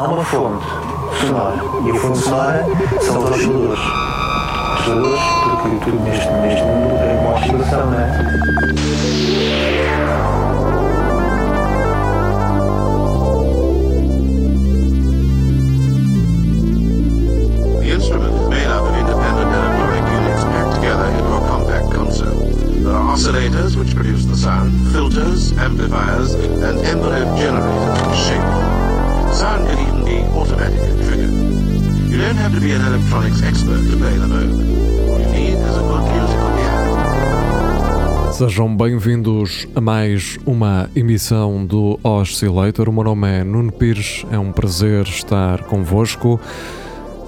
há uma fonte sonora. E a fonte sonora são os osciladores. Osciladores, porque tudo neste, neste mundo é uma oscilação, não é? Sejam bem-vindos a mais uma emissão do Oscillator. O meu nome é Nuno Pires, é um prazer estar convosco.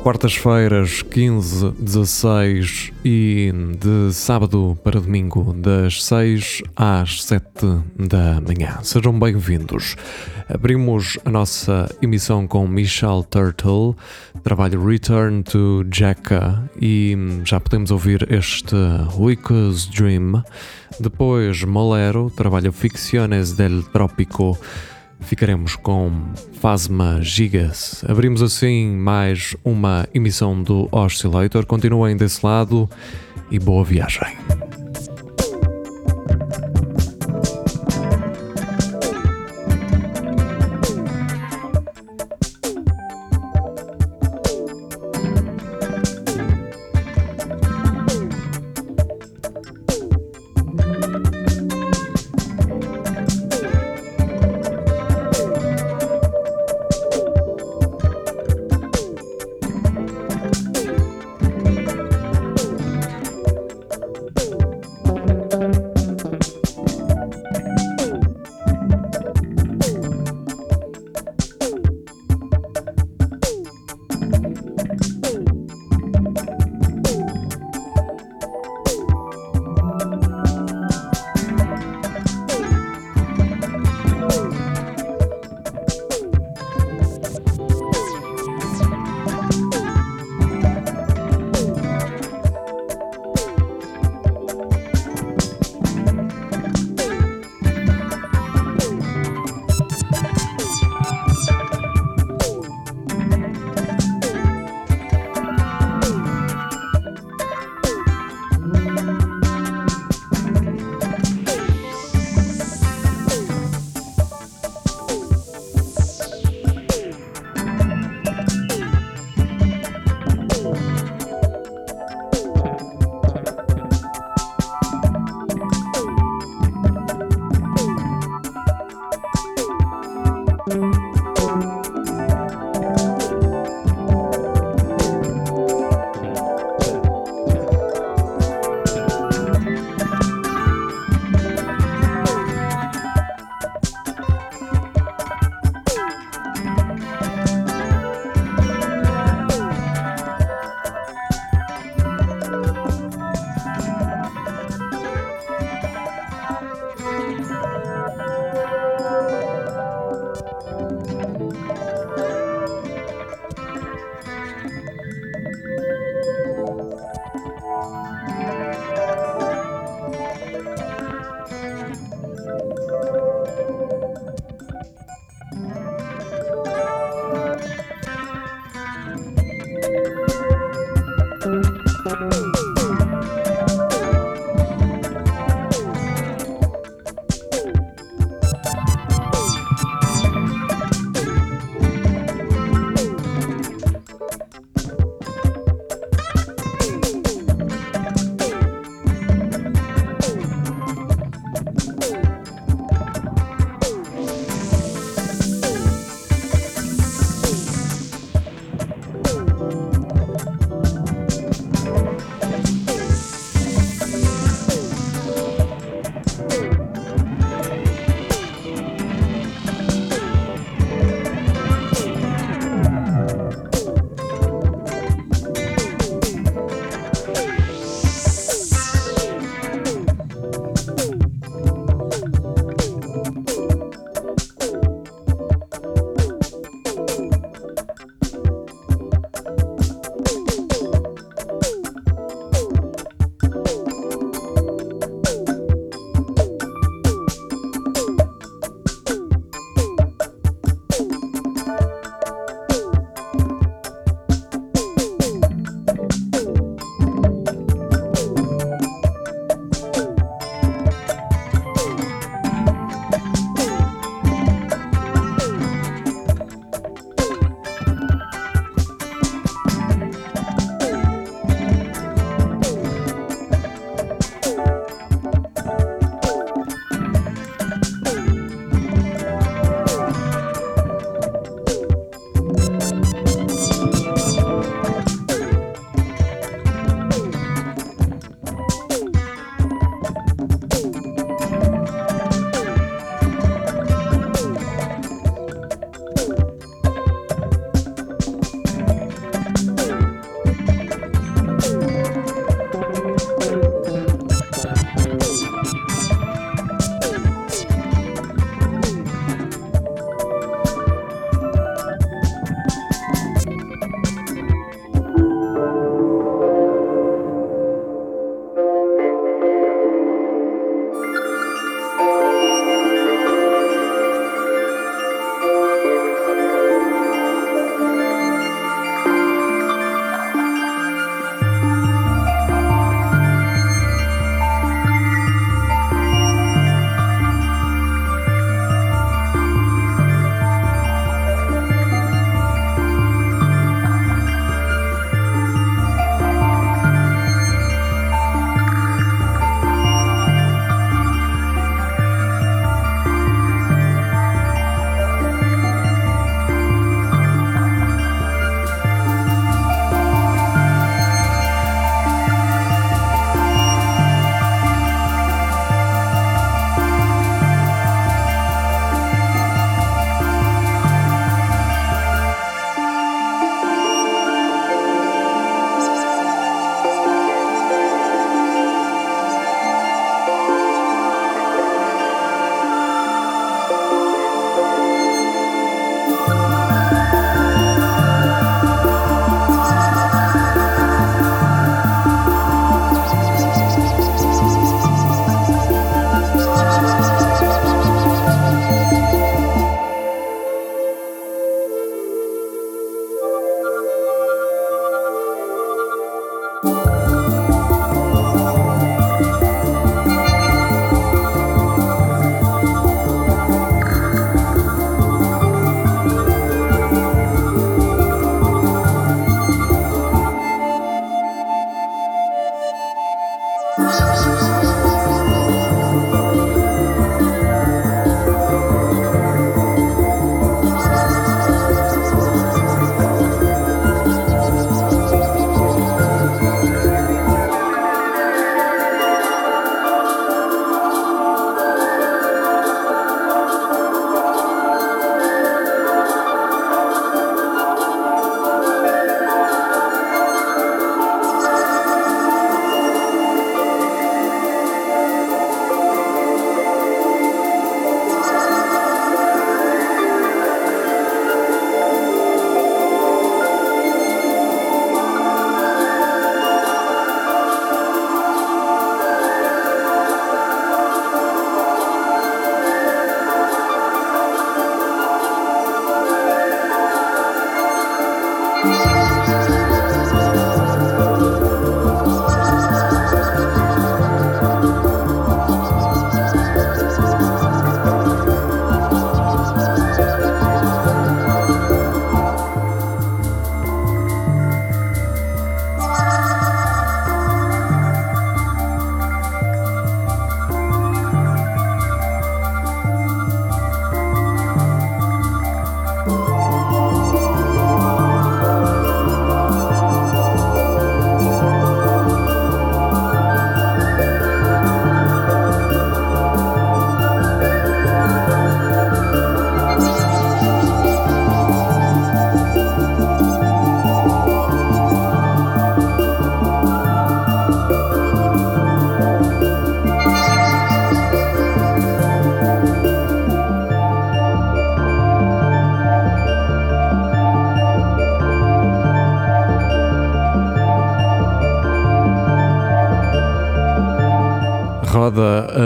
Quartas-feiras, 15, 16 e de sábado para domingo, das 6 às 7 da manhã. Sejam bem-vindos. Abrimos a nossa emissão com Michelle Turtle, trabalho Return to Jacka e já podemos ouvir este Wick's Dream. Depois Molero, trabalho Ficciones del Trópico. Ficaremos com Phasma Gigas. Abrimos assim mais uma emissão do Oscillator. Continuem desse lado e boa viagem.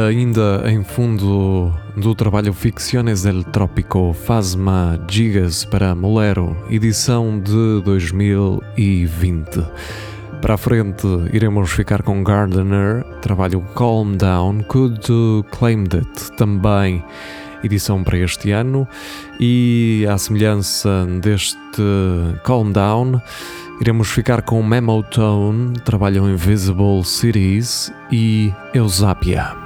Ainda em fundo do trabalho Ficciones del Trópico Fasma Gigas para Molero, edição de 2020. Para a frente iremos ficar com Gardener, trabalho Calm Down, Could Claimed It, também edição para este ano, e à semelhança deste Calm Down, Iremos ficar com Memo Tone, trabalham Invisible Cities e Eusapia.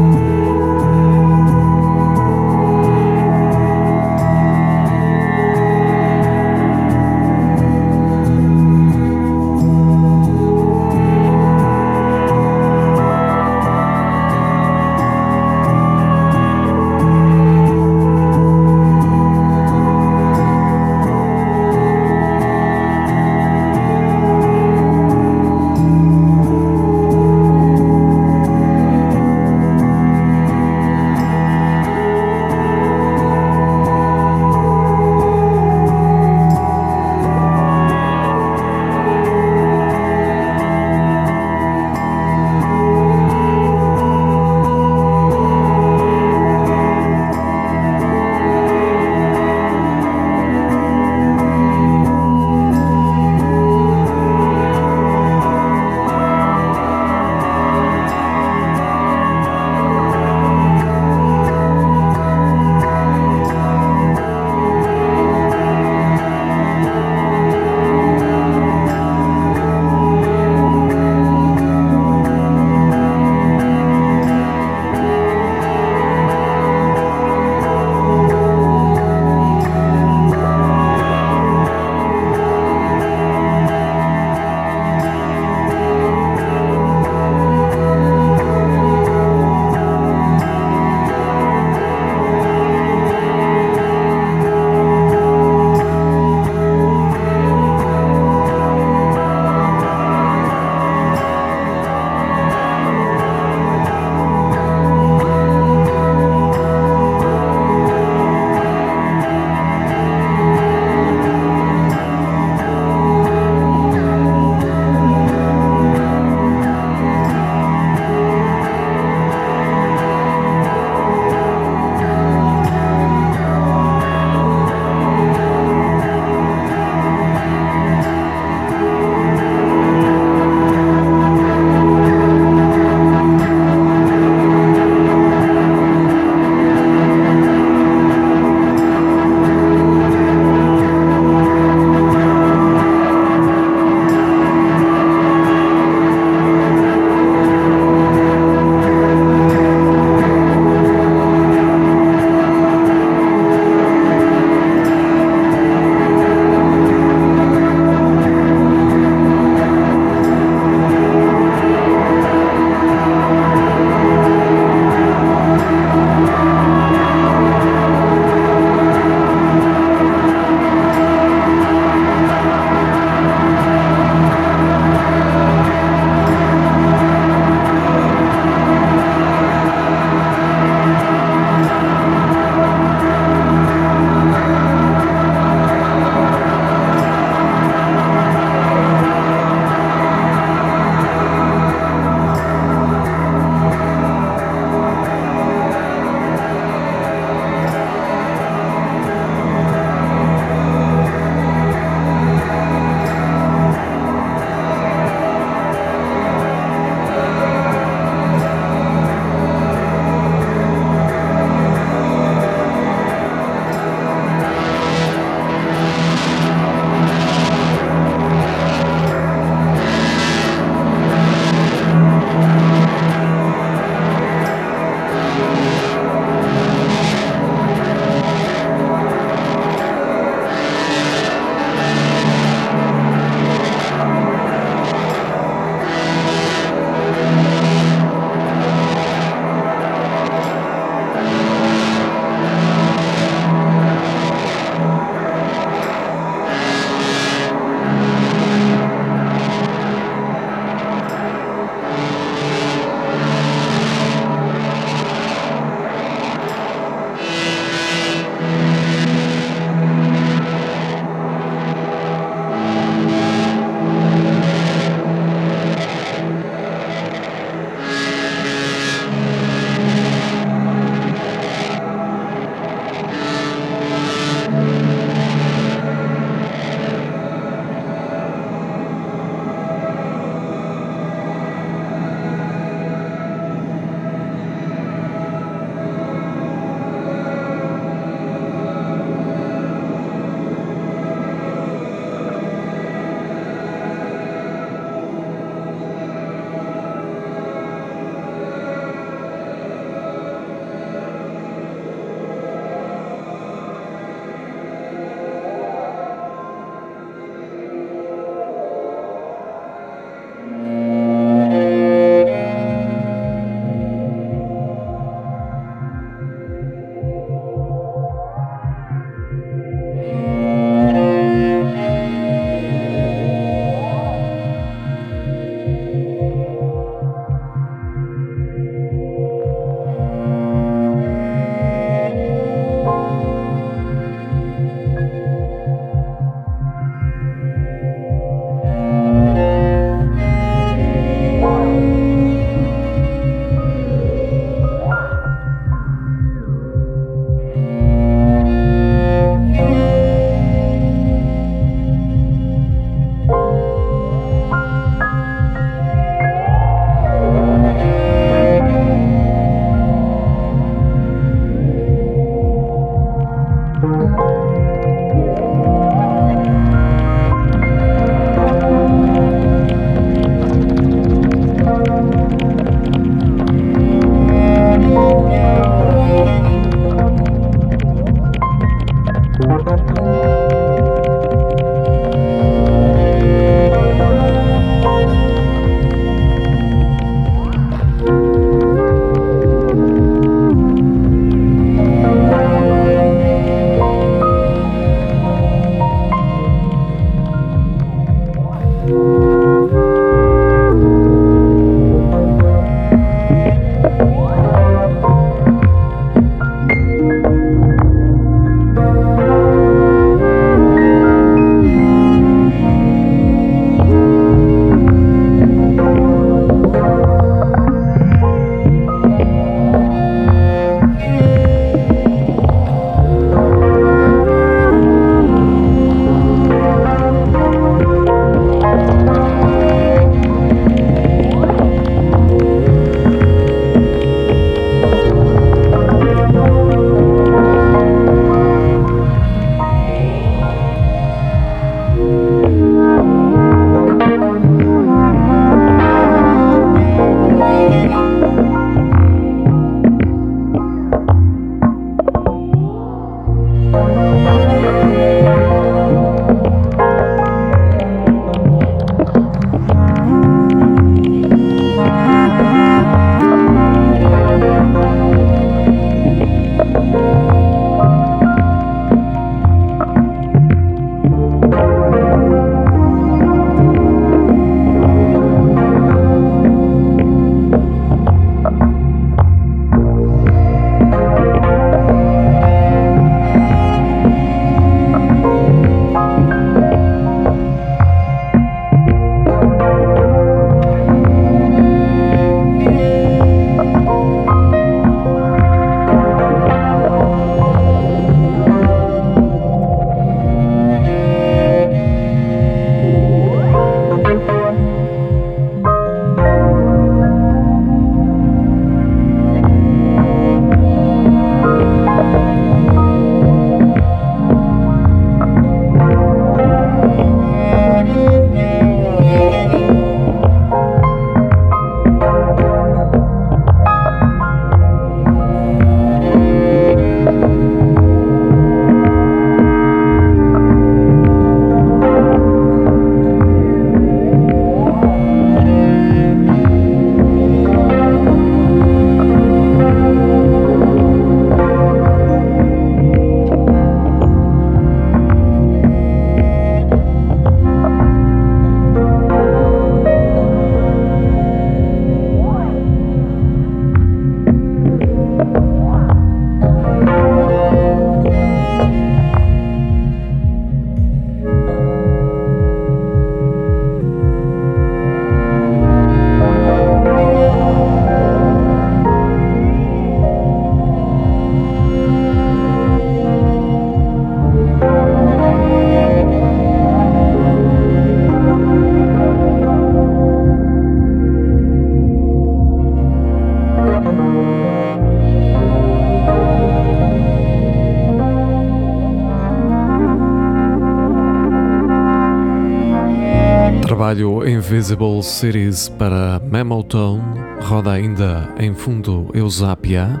Trabalho Invisible Cities para Memotone, roda ainda em fundo Eusapia.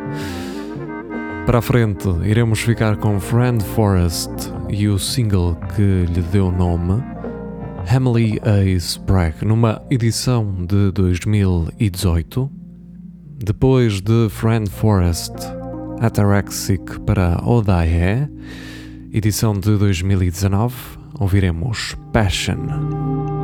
Para a frente, iremos ficar com Friend Forest e o single que lhe deu nome, Emily A. Sprague, numa edição de 2018. Depois de Friend Forest, Ataraxic para Odaye, edição de 2019, ouviremos Passion.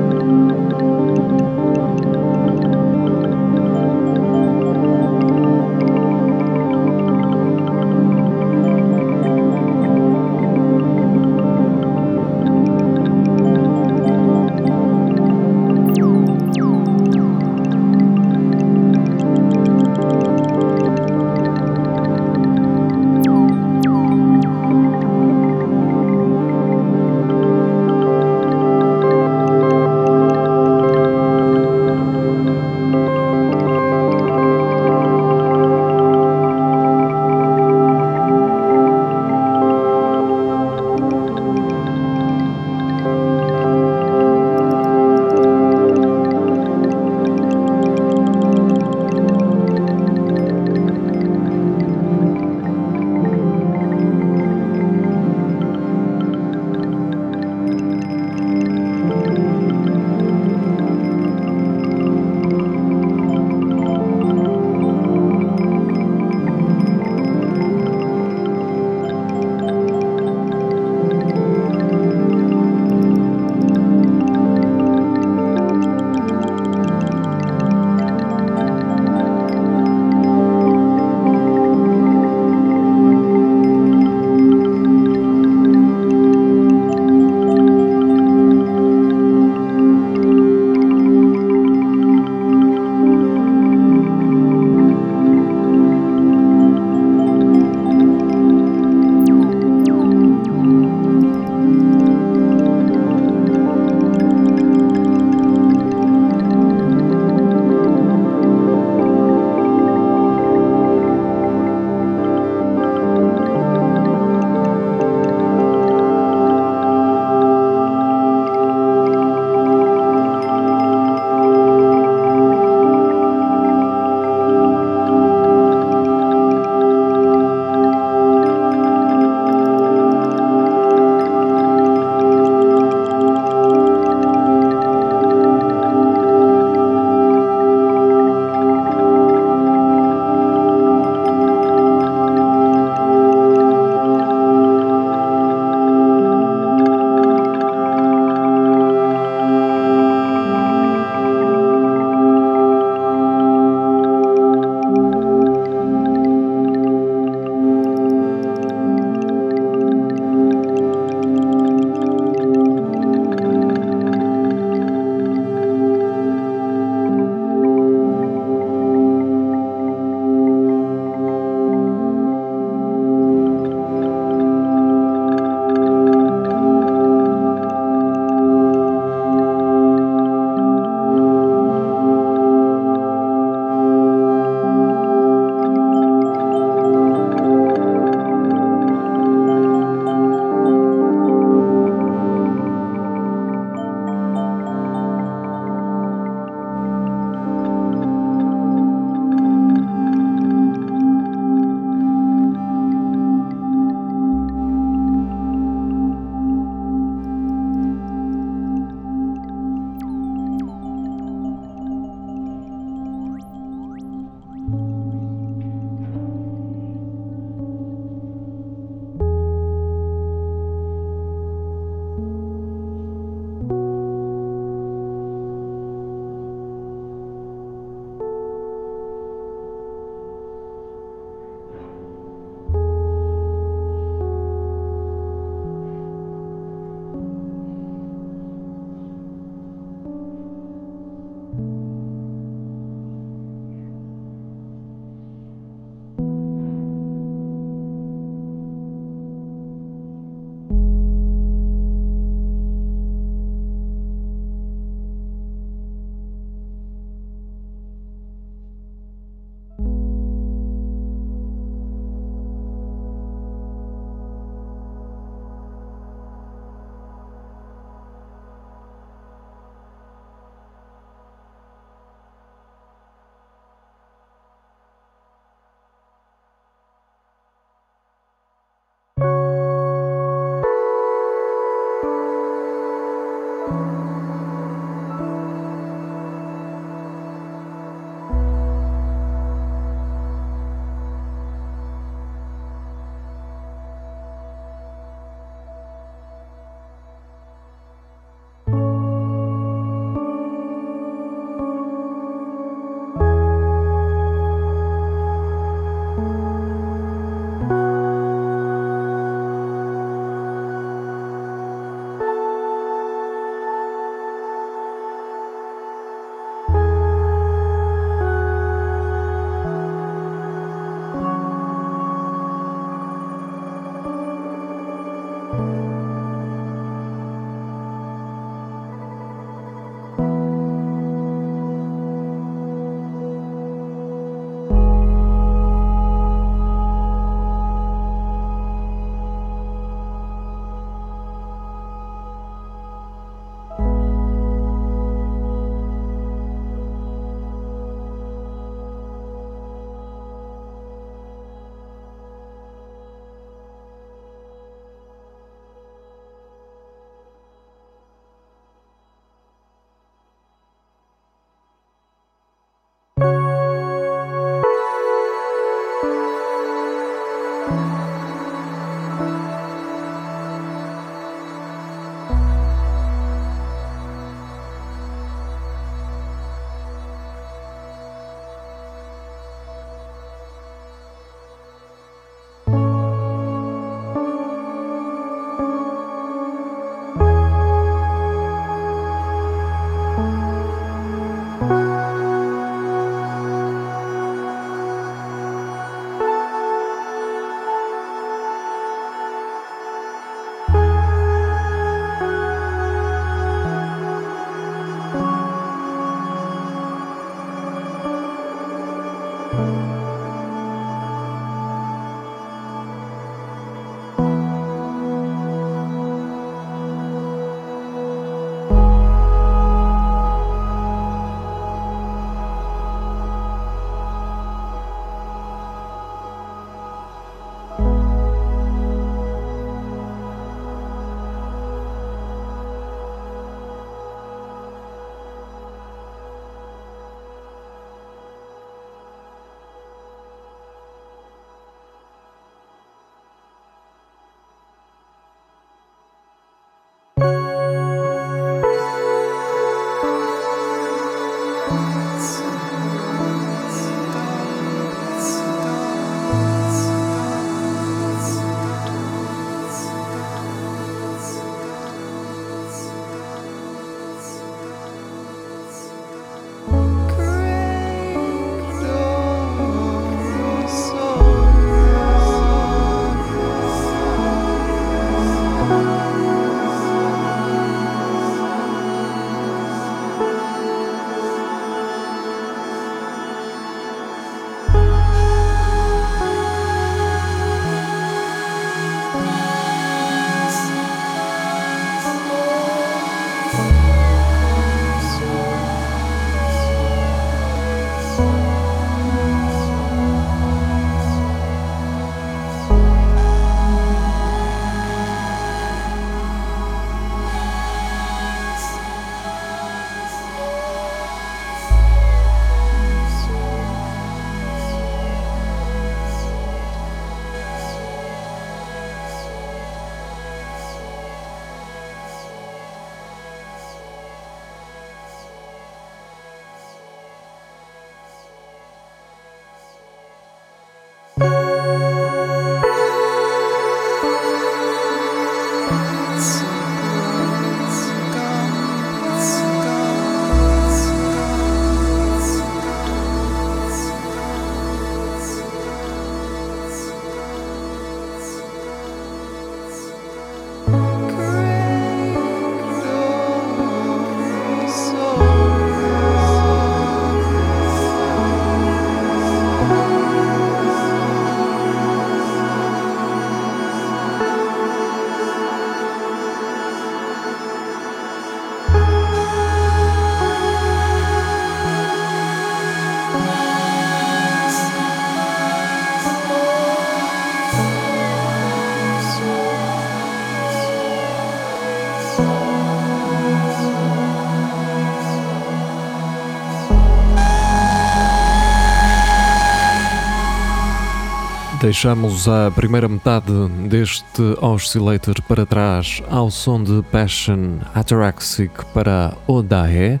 Deixamos a primeira metade deste Oscillator para trás ao som de Passion Ataraxic para Odae,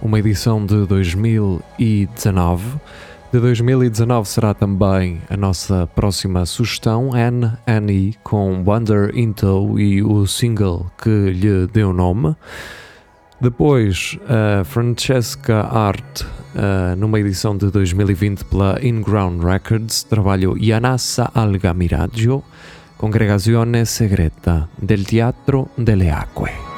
uma edição de 2019. De 2019 será também a nossa próxima sugestão, Anne Annie com Wonder Into e o single que lhe deu nome. Depois, a Francesca Art, uh, numa edição de 2020 pela Inground Records, trabalho Yanassa Algamiraggio, Congregazione Segreta del Teatro delle Acque.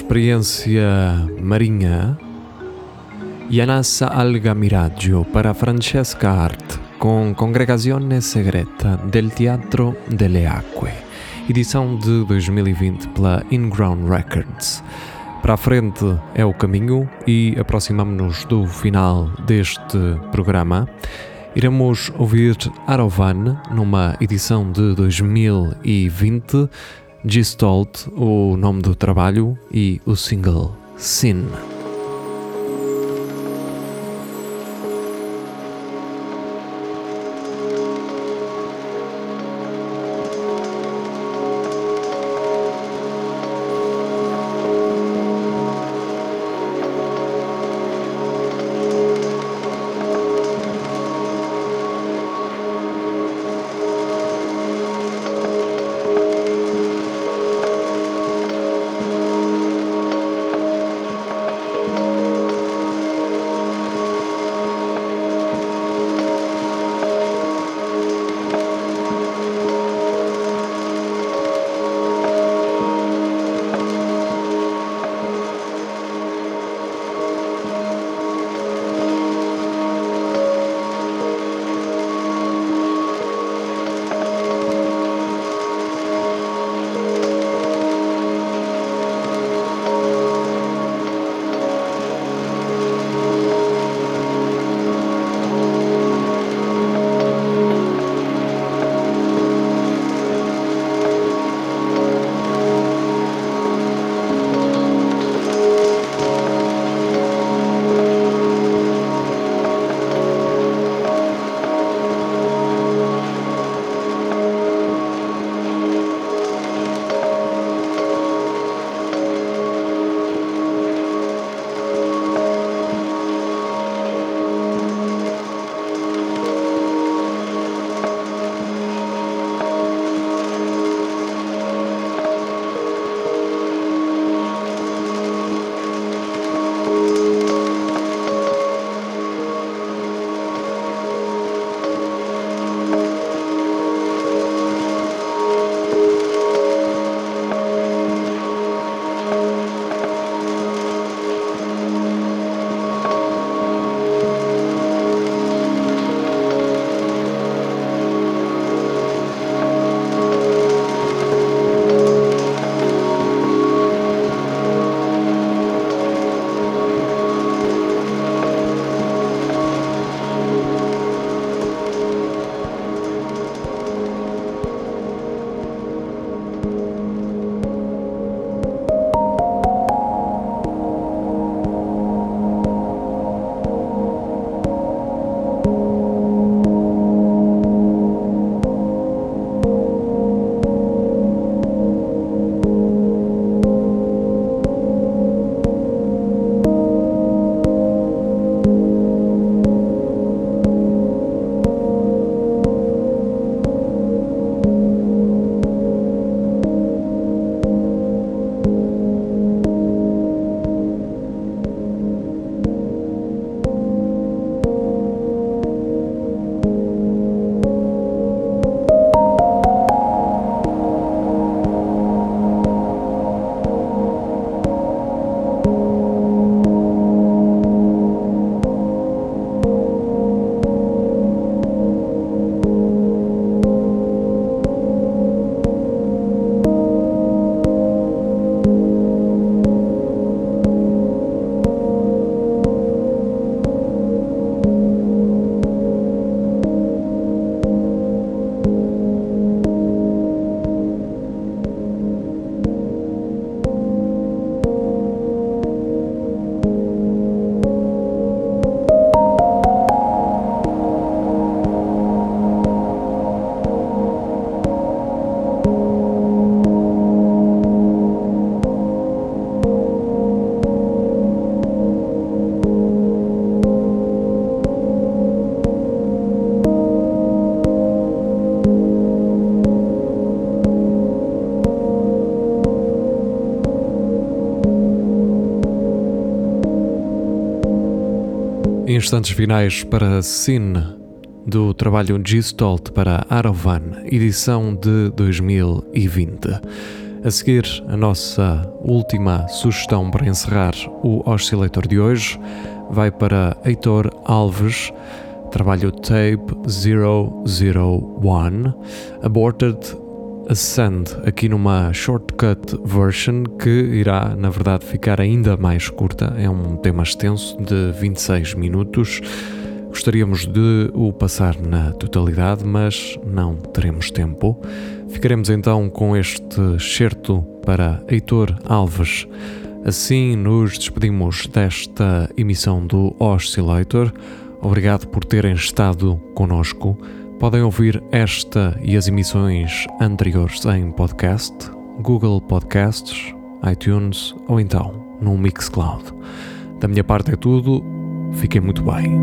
Experiência marinha Yanassa Alga Miraggio para Francesca Art com Congregazione Segreta del Teatro delle Acque, edição de 2020 pela Inground Records. Para a frente é o caminho e aproximamos-nos do final deste programa. Iremos ouvir Arovan numa edição de 2020, Gestalt, o nome do trabalho, e o single Sin. Instantes finais para Sin, do trabalho G-Stolt para Arovan, edição de 2020. A seguir, a nossa última sugestão para encerrar o Oscillator de hoje vai para Heitor Alves, trabalho Tape 001, Aborted Ascend, aqui numa shortcut version que irá, na verdade, ficar ainda mais curta. É um tema extenso de 26 minutos. Gostaríamos de o passar na totalidade, mas não teremos tempo. Ficaremos então com este certo para Heitor Alves. Assim nos despedimos desta emissão do Oscillator. Obrigado por terem estado conosco. Podem ouvir esta e as emissões anteriores em podcast, Google Podcasts, iTunes ou então no Mixcloud. Da minha parte é tudo. Fiquem muito bem.